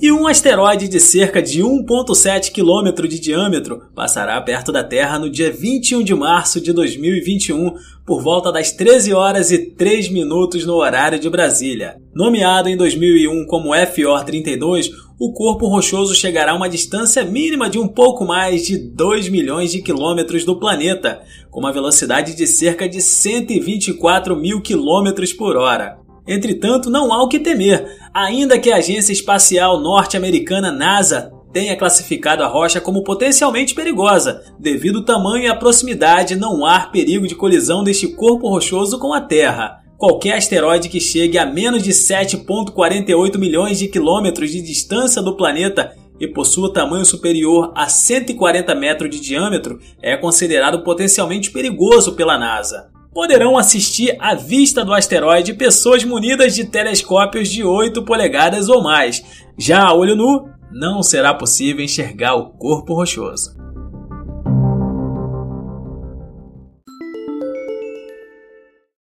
E um asteroide de cerca de 1,7 km de diâmetro passará perto da Terra no dia 21 de março de 2021, por volta das 13 horas e 3 minutos no horário de Brasília. Nomeado em 2001 como FOR 32, o corpo rochoso chegará a uma distância mínima de um pouco mais de 2 milhões de quilômetros do planeta, com uma velocidade de cerca de 124 mil quilômetros por hora. Entretanto, não há o que temer, ainda que a Agência Espacial Norte-Americana NASA tenha classificado a rocha como potencialmente perigosa. Devido ao tamanho e à proximidade, não há perigo de colisão deste corpo rochoso com a Terra. Qualquer asteroide que chegue a menos de 7,48 milhões de quilômetros de distância do planeta e possua tamanho superior a 140 metros de diâmetro é considerado potencialmente perigoso pela NASA poderão assistir à vista do asteroide pessoas munidas de telescópios de 8 polegadas ou mais. Já a olho nu, não será possível enxergar o corpo rochoso.